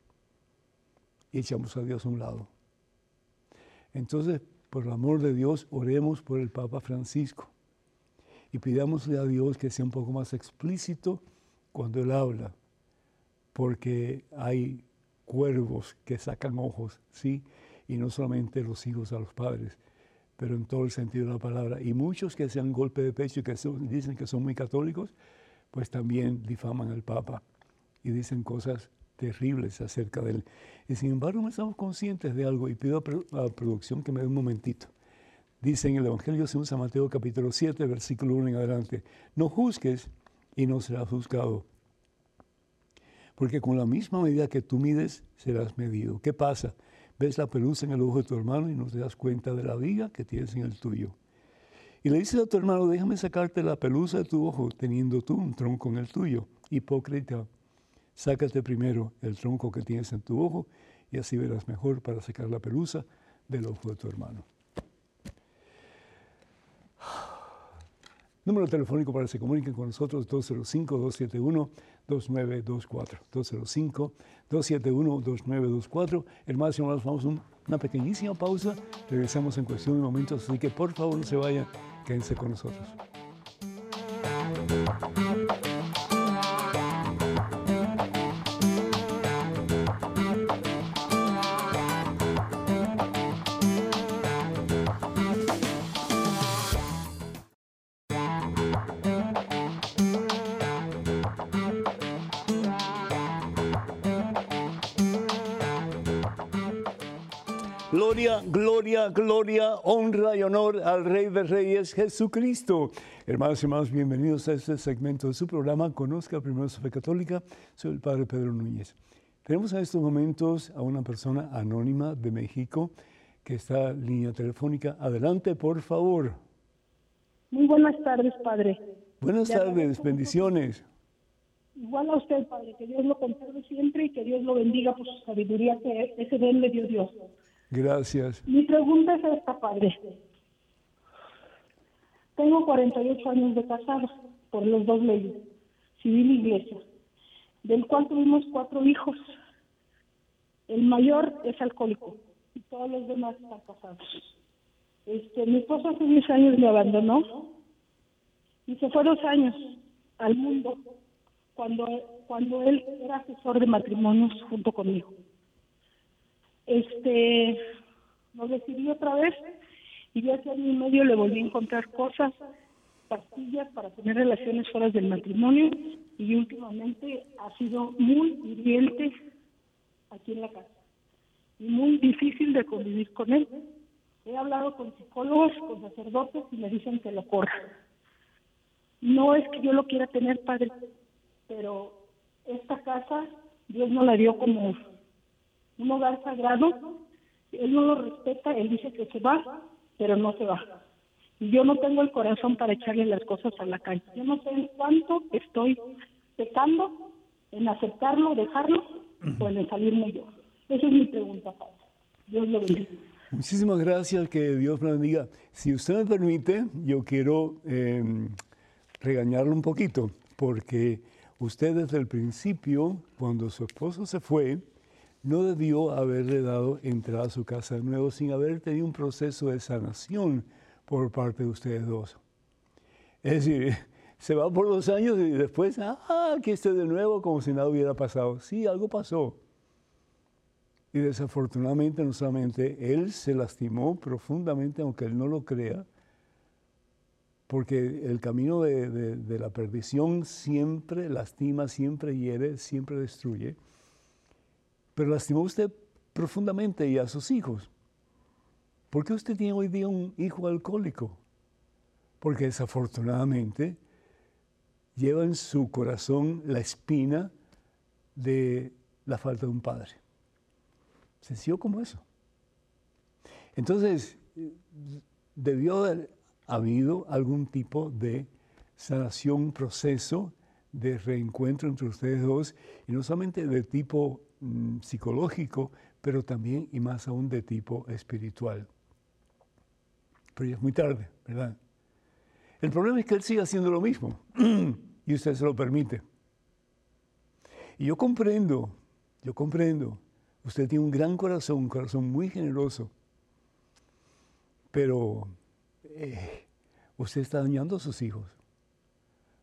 y echamos a Dios a un lado. Entonces, por el amor de Dios, oremos por el Papa Francisco y pidámosle a Dios que sea un poco más explícito cuando Él habla, porque hay cuervos que sacan ojos, ¿sí? Y no solamente los hijos a los padres, pero en todo el sentido de la palabra. Y muchos que sean golpe de pecho y que dicen que son muy católicos, pues también difaman al Papa y dicen cosas terribles acerca de él. Y sin embargo estamos conscientes de algo y pido a, la producción que me dé un momentito. Dice en el Evangelio según San Mateo capítulo 7, versículo 1 en adelante, no juzgues y no serás juzgado. Porque con la misma medida que tú mides, serás medido. ¿Qué pasa? Ves la pelusa en el ojo de tu hermano y no te das cuenta de la viga que tienes en el tuyo. Y le dices a tu hermano, déjame sacarte la pelusa de tu ojo, teniendo tú un tronco en el tuyo. Hipócrita, sácate primero el tronco que tienes en tu ojo y así verás mejor para sacar la pelusa del ojo de tu hermano. Número telefónico para que se comuniquen con nosotros, 205-271-2924. 205-271-2924. Hermanos y hermanos, vamos a una pequeñísima pausa. Regresamos en cuestión de momentos, así que por favor no se vayan, quédense con nosotros. Gloria, gloria, honra y honor al Rey de Reyes, Jesucristo. Hermanos y hermanos, bienvenidos a este segmento de su programa Conozca primero su fe católica. Soy el Padre Pedro Núñez. Tenemos en estos momentos a una persona anónima de México que está en línea telefónica. Adelante, por favor. Muy buenas tardes, Padre. Buenas tardes, bendiciones. Igual a usted, Padre, que Dios lo conserve siempre y que Dios lo bendiga por su sabiduría que ese don le dio Dios. Gracias. Mi pregunta es esta, Padre. Tengo 48 años de casado por los dos leyes, civil y iglesia, del cual tuvimos cuatro hijos. El mayor es alcohólico y todos los demás están casados. Este, mi esposo hace 10 años me abandonó y se fue dos años al mundo cuando, cuando él era asesor de matrimonios junto conmigo. Este, lo decidí otra vez y ya hace año y medio le volví a encontrar cosas, pastillas para tener relaciones fuera del matrimonio y últimamente ha sido muy hiriente aquí en la casa y muy difícil de convivir con él. He hablado con psicólogos, con sacerdotes y me dicen que lo corra. No es que yo lo quiera tener, padre, pero esta casa Dios no la dio como un hogar sagrado. Él no lo respeta, él dice que se va, pero no se va. Y yo no tengo el corazón para echarle las cosas a la calle. Yo no sé en cuánto estoy pecando en aceptarlo, dejarlo o en salirme yo. Esa es mi pregunta, Padre. Dios lo bendiga. Muchísimas gracias, que Dios me bendiga. Si usted me permite, yo quiero eh, regañarlo un poquito, porque usted desde el principio, cuando su esposo se fue, no debió haberle dado entrada a su casa de nuevo sin haber tenido un proceso de sanación por parte de ustedes dos. Es decir, se va por dos años y después, ah, aquí estoy de nuevo como si nada hubiera pasado. Sí, algo pasó. Y desafortunadamente no solamente él se lastimó profundamente, aunque él no lo crea, porque el camino de, de, de, la perdición siempre lastima, siempre hiere, siempre destruye. Pero lastimó usted profundamente y a sus hijos. ¿Por qué usted tiene hoy día un hijo alcohólico? Porque desafortunadamente lleva en su corazón la espina de la falta de un padre. Sencillo como eso. Entonces, debió haber habido algún tipo de sanación, proceso de reencuentro entre ustedes dos, y no solamente de tipo mm, psicológico, pero también y más aún de tipo espiritual. Pero ya es muy tarde, ¿verdad? El problema es que él sigue haciendo lo mismo y usted se lo permite. Y yo comprendo, yo comprendo Usted tiene un gran corazón, un corazón muy generoso, pero eh, usted está dañando a sus hijos,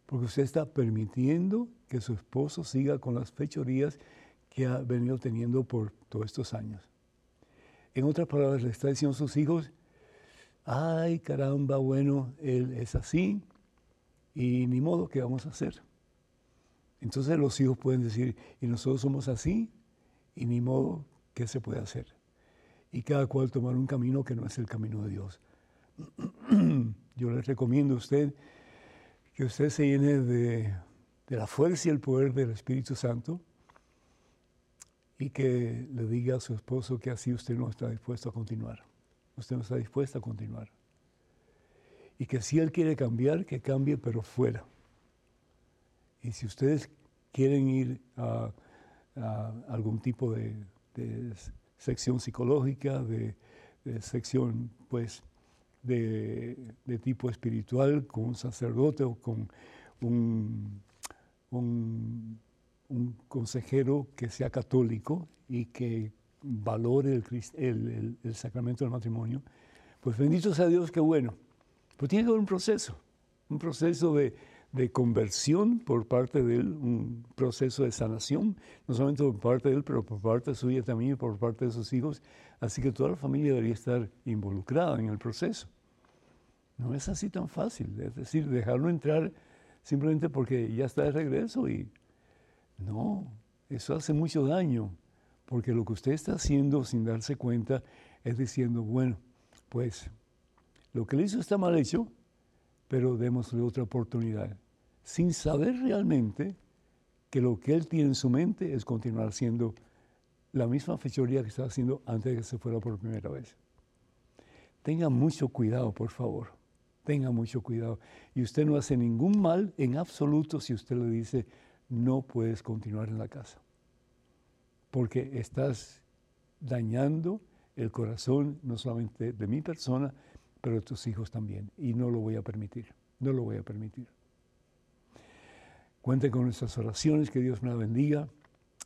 porque usted está permitiendo que su esposo siga con las fechorías que ha venido teniendo por todos estos años. En otras palabras, le está diciendo a sus hijos, ay caramba, bueno, él es así y ni modo, ¿qué vamos a hacer? Entonces los hijos pueden decir, y nosotros somos así, y ni modo, ¿qué se puede hacer? Y cada cual tomar un camino que no es el camino de Dios. Yo les recomiendo a usted que usted se llene de, de la fuerza y el poder del Espíritu Santo y que le diga a su esposo que así usted no está dispuesto a continuar. Usted no está dispuesto a continuar. Y que si él quiere cambiar, que cambie, pero fuera. Y si ustedes quieren ir a algún tipo de, sección psicológica, de, sección pues de, tipo espiritual, con un sacerdote o con un, un, consejero que sea católico y que valore el, el, el, sacramento del matrimonio, pues bendito sea Dios, qué bueno. Pero tiene que haber un proceso, un proceso de, de conversión por parte de él, un proceso de sanación, no solamente por parte de él, pero por parte suya también y por parte de sus hijos. Así que toda la familia debería estar involucrada en el proceso. No es así tan fácil, es decir, dejarlo entrar simplemente porque ya está de regreso y no, eso hace mucho daño, porque lo que usted está haciendo sin darse cuenta es diciendo, bueno, pues lo que le hizo está mal hecho, pero démosle otra oportunidad, sin saber realmente que lo que él tiene en su mente es continuar haciendo la misma fechoría que estaba haciendo antes de que se fuera por primera vez. Tenga mucho cuidado, por favor. Tenga mucho cuidado. Y usted no hace ningún mal en absoluto si usted le dice, no puedes continuar en la casa, porque estás dañando el corazón no solamente de mi persona, pero de tus hijos también, y no lo voy a permitir, no lo voy a permitir. Cuente con nuestras oraciones, que Dios la bendiga,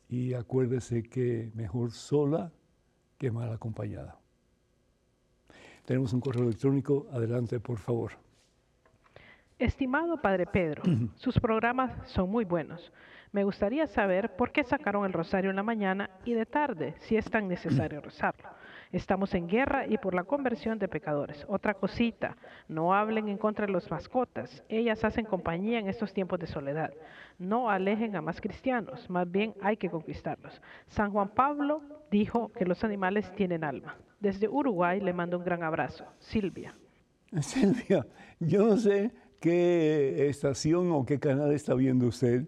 y acuérdese que mejor sola que mal acompañada. Tenemos un correo electrónico, adelante por favor. Estimado Padre Pedro, sus programas son muy buenos. Me gustaría saber por qué sacaron el rosario en la mañana y de tarde, si es tan necesario rezarlo. Estamos en guerra y por la conversión de pecadores. Otra cosita, no hablen en contra de las mascotas. Ellas hacen compañía en estos tiempos de soledad. No alejen a más cristianos, más bien hay que conquistarlos. San Juan Pablo dijo que los animales tienen alma. Desde Uruguay le mando un gran abrazo. Silvia. Silvia, yo no sé qué estación o qué canal está viendo usted,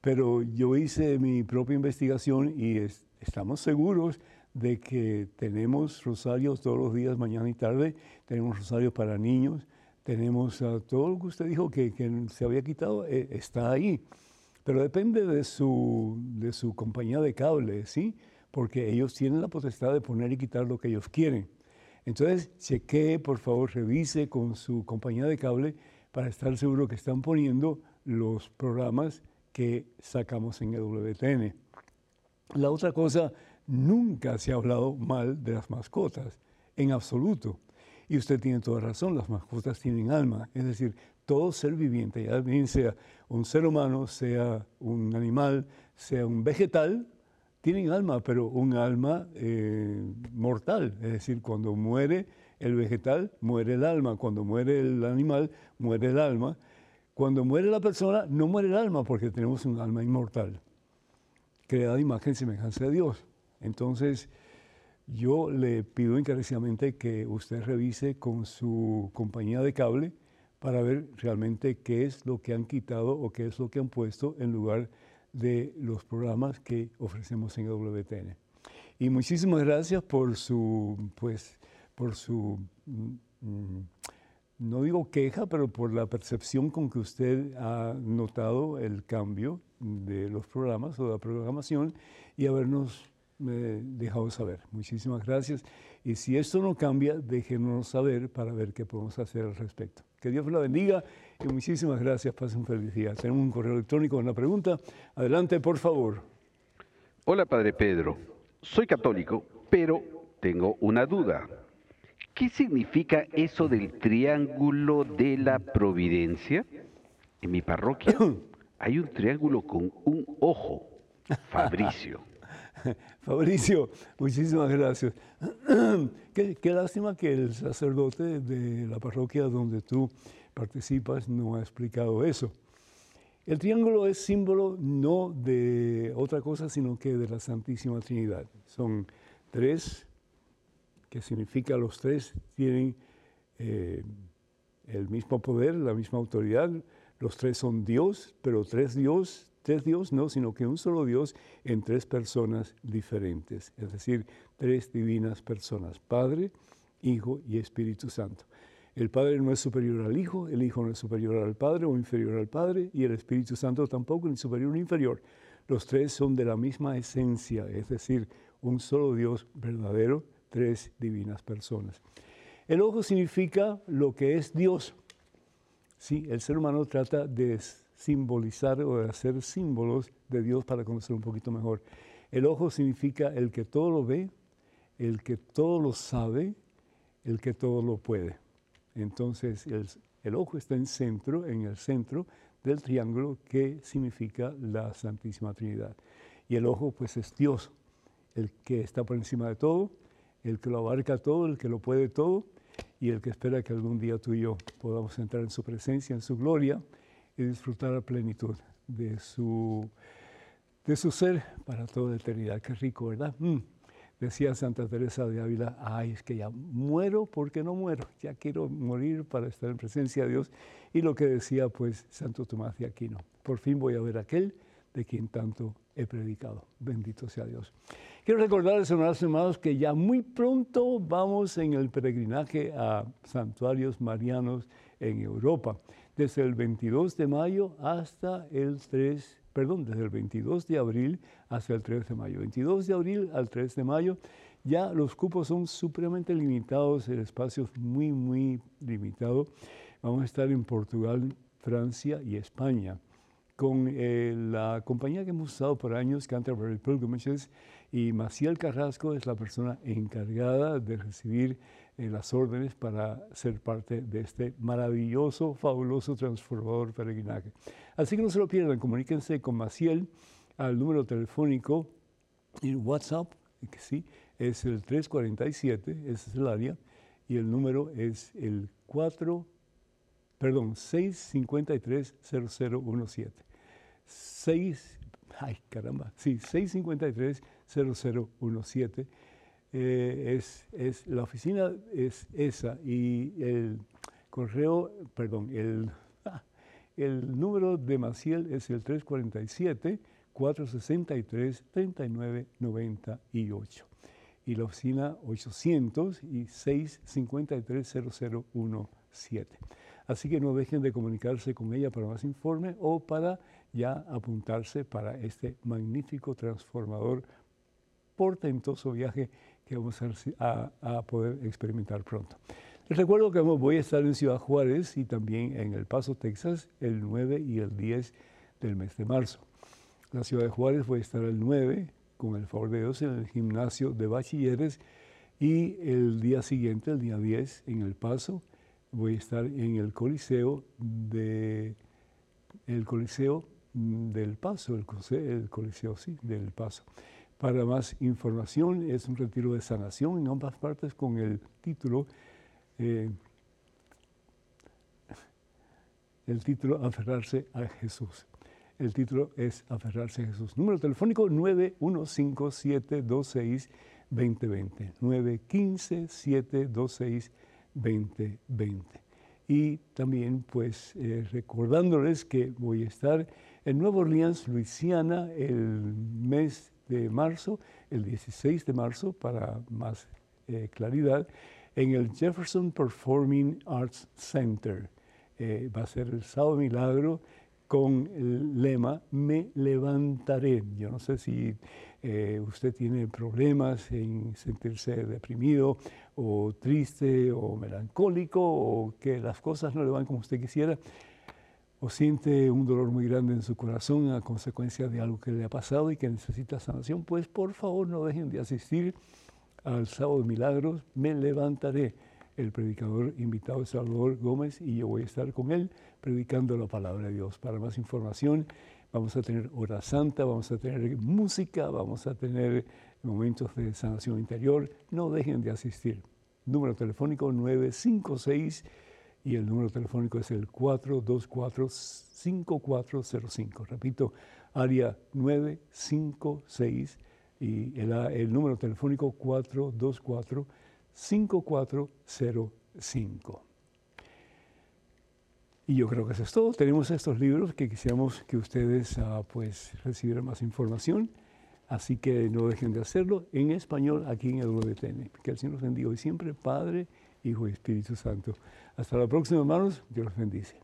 pero yo hice mi propia investigación y estamos seguros de que tenemos rosarios todos los días, mañana y tarde, tenemos rosarios para niños, tenemos todo lo que usted dijo que, se había quitado, eh, está ahí. Pero depende de su, de su compañía de cable, ¿sí? Porque ellos tienen la potestad de poner y quitar lo que ellos quieren. Entonces, chequee, por favor, revise con su compañía de cable para estar seguro que están poniendo los programas que sacamos en el WTN. La otra cosa, nunca se ha hablado mal de las mascotas, en absoluto. Y usted tiene toda razón, las mascotas tienen alma, es decir, todo ser viviente, ya sea un ser humano, sea un animal, sea un vegetal, tienen alma, pero un alma eh, mortal, es decir, cuando muere el vegetal, muere el alma, cuando muere el animal, muere el alma, cuando muere la persona, no muere el alma porque tenemos un alma inmortal, creada imagen y semejanza de Dios. Entonces, yo le pido encarecidamente que usted revise con su compañía de cable para ver realmente qué es lo que han quitado o qué es lo que han puesto en lugar de los programas que ofrecemos en WTN. Y muchísimas gracias por su, pues, por su, mm, mm, no digo queja, pero por la percepción con que usted ha notado el cambio de los programas o de la programación y habernos eh, dejado saber. Muchísimas gracias. Y si esto no cambia, déjenos saber para ver qué podemos hacer al respecto. Que Dios la bendiga y muchísimas gracias. Pasen feliz día. Tenemos un correo electrónico con la pregunta. Adelante, por favor. Hola, Padre Pedro. Soy católico, pero tengo una duda. ¿Qué significa eso del triángulo de la providencia? En mi parroquia hay un triángulo con un ojo, Fabricio. Fabricio, muchísimas gracias. qué, lástima que el sacerdote de la parroquia donde tú participas no ha explicado eso. El triángulo es símbolo no de otra cosa, sino que de la Santísima Trinidad. Son tres, que significa los tres tienen eh, el mismo poder, la misma autoridad. Los tres son Dios, pero tres Dios tres Dios no, sino que un solo Dios en tres personas diferentes, es decir, tres divinas personas, Padre, Hijo y Espíritu Santo. El Padre no es superior al Hijo, el Hijo no es superior al Padre o inferior al Padre, y el Espíritu Santo tampoco, ni superior ni inferior. Los tres son de la misma esencia, es decir, un solo Dios verdadero, tres divinas personas. El ojo significa lo que es Dios. Sí, el ser humano trata de simbolizar o de hacer símbolos de Dios para conocer un poquito mejor. El ojo significa el que todo lo ve, el que todo lo sabe, el que todo lo puede. Entonces el, ojo está en centro, en el centro del triángulo que significa la Santísima Trinidad. Y el ojo pues es Dios, el que está por encima de todo, el que lo abarca todo, el que lo puede todo y el que espera que algún día tú y yo podamos entrar en su presencia, en su gloria y disfrutar a plenitud de su, de su ser para toda eternidad. Qué rico, ¿verdad? Mm. Decía Santa Teresa de Ávila, ay, es que ya muero porque no muero, ya quiero morir para estar en presencia de Dios. Y lo que decía pues Santo Tomás de Aquino, por fin voy a ver a aquel de quien tanto he predicado. Bendito sea Dios. Quiero recordarles, hermanos amados, que ya muy pronto vamos en el peregrinaje a santuarios marianos en Europa, desde el 22 de mayo hasta el 3, perdón, desde el 22 de abril hasta el 3 de mayo. 22 de abril al 3 de mayo, ya los cupos son supremamente limitados, el espacio es muy, muy limitado. Vamos a estar en Portugal, Francia y España con eh, la compañía que hemos usado por años, Canterbury Pilgrimages, y Maciel Carrasco es la persona encargada de recibir eh, las órdenes para ser parte de este maravilloso, fabuloso, transformador peregrinaje. Así que no se lo pierdan, comuníquense con Maciel al número telefónico en WhatsApp, que sí, es el 347, ese es el área, y el número es el 4, perdón, 653-0017. 6, ay caramba, sí, 653-0017. Eh, es, es, la oficina es esa y el correo, perdón, el, el número de Maciel es el 347-463-3998 y la oficina 800 y 653-0017. Así que no dejen de comunicarse con ella para más informe o para ya apuntarse para este magnífico, transformador, portentoso viaje que vamos a, a, poder experimentar pronto. Les recuerdo que voy a estar en Ciudad Juárez y también en El Paso, Texas, el 9 y el 10 del mes de marzo. La ciudad de Juárez voy a estar el 9, con el favor de Dios, en el gimnasio de bachilleres y el día siguiente, el día 10, en El Paso, voy a estar en el Coliseo de el Coliseo del Paso, el, Coliseo, sí, del Paso. Para más información, es un retiro de sanación en ambas partes con el título, eh, el título Aferrarse a Jesús. El título es Aferrarse a Jesús. Número telefónico 915-726-2020. 915-726-2020. Y también, pues, eh, recordándoles que voy a estar en Nueva Orleans, Luisiana, el mes de marzo, el 16 de marzo, para más eh, claridad, en el Jefferson Performing Arts Center. Eh, va a ser el sábado milagro con el lema Me levantaré. Yo no sé si eh, usted tiene problemas en sentirse deprimido o triste o melancólico o que las cosas no le van como usted quisiera o siente un dolor muy grande en su corazón a consecuencia de algo que le ha pasado y que necesita sanación, pues por favor no dejen de asistir al sábado de milagros. Me levantaré. El predicador invitado es Salvador Gómez y yo voy a estar con él predicando la palabra de Dios. Para más información vamos a tener hora santa, vamos a tener música, vamos a tener momentos de sanación interior. No dejen de asistir. Número telefónico 956 y el número telefónico es el 424-5405. Repito, área 956 y el, número telefónico 424-5405. Y yo creo que eso es todo. Tenemos estos libros que quisiéramos que ustedes uh, pues recibieran más información. Así que no dejen de hacerlo en español aquí en el WTN. Que el Señor los bendiga hoy siempre, Padre, Hijo y Espíritu Santo. Hasta la próxima, hermanos. Dios los bendice.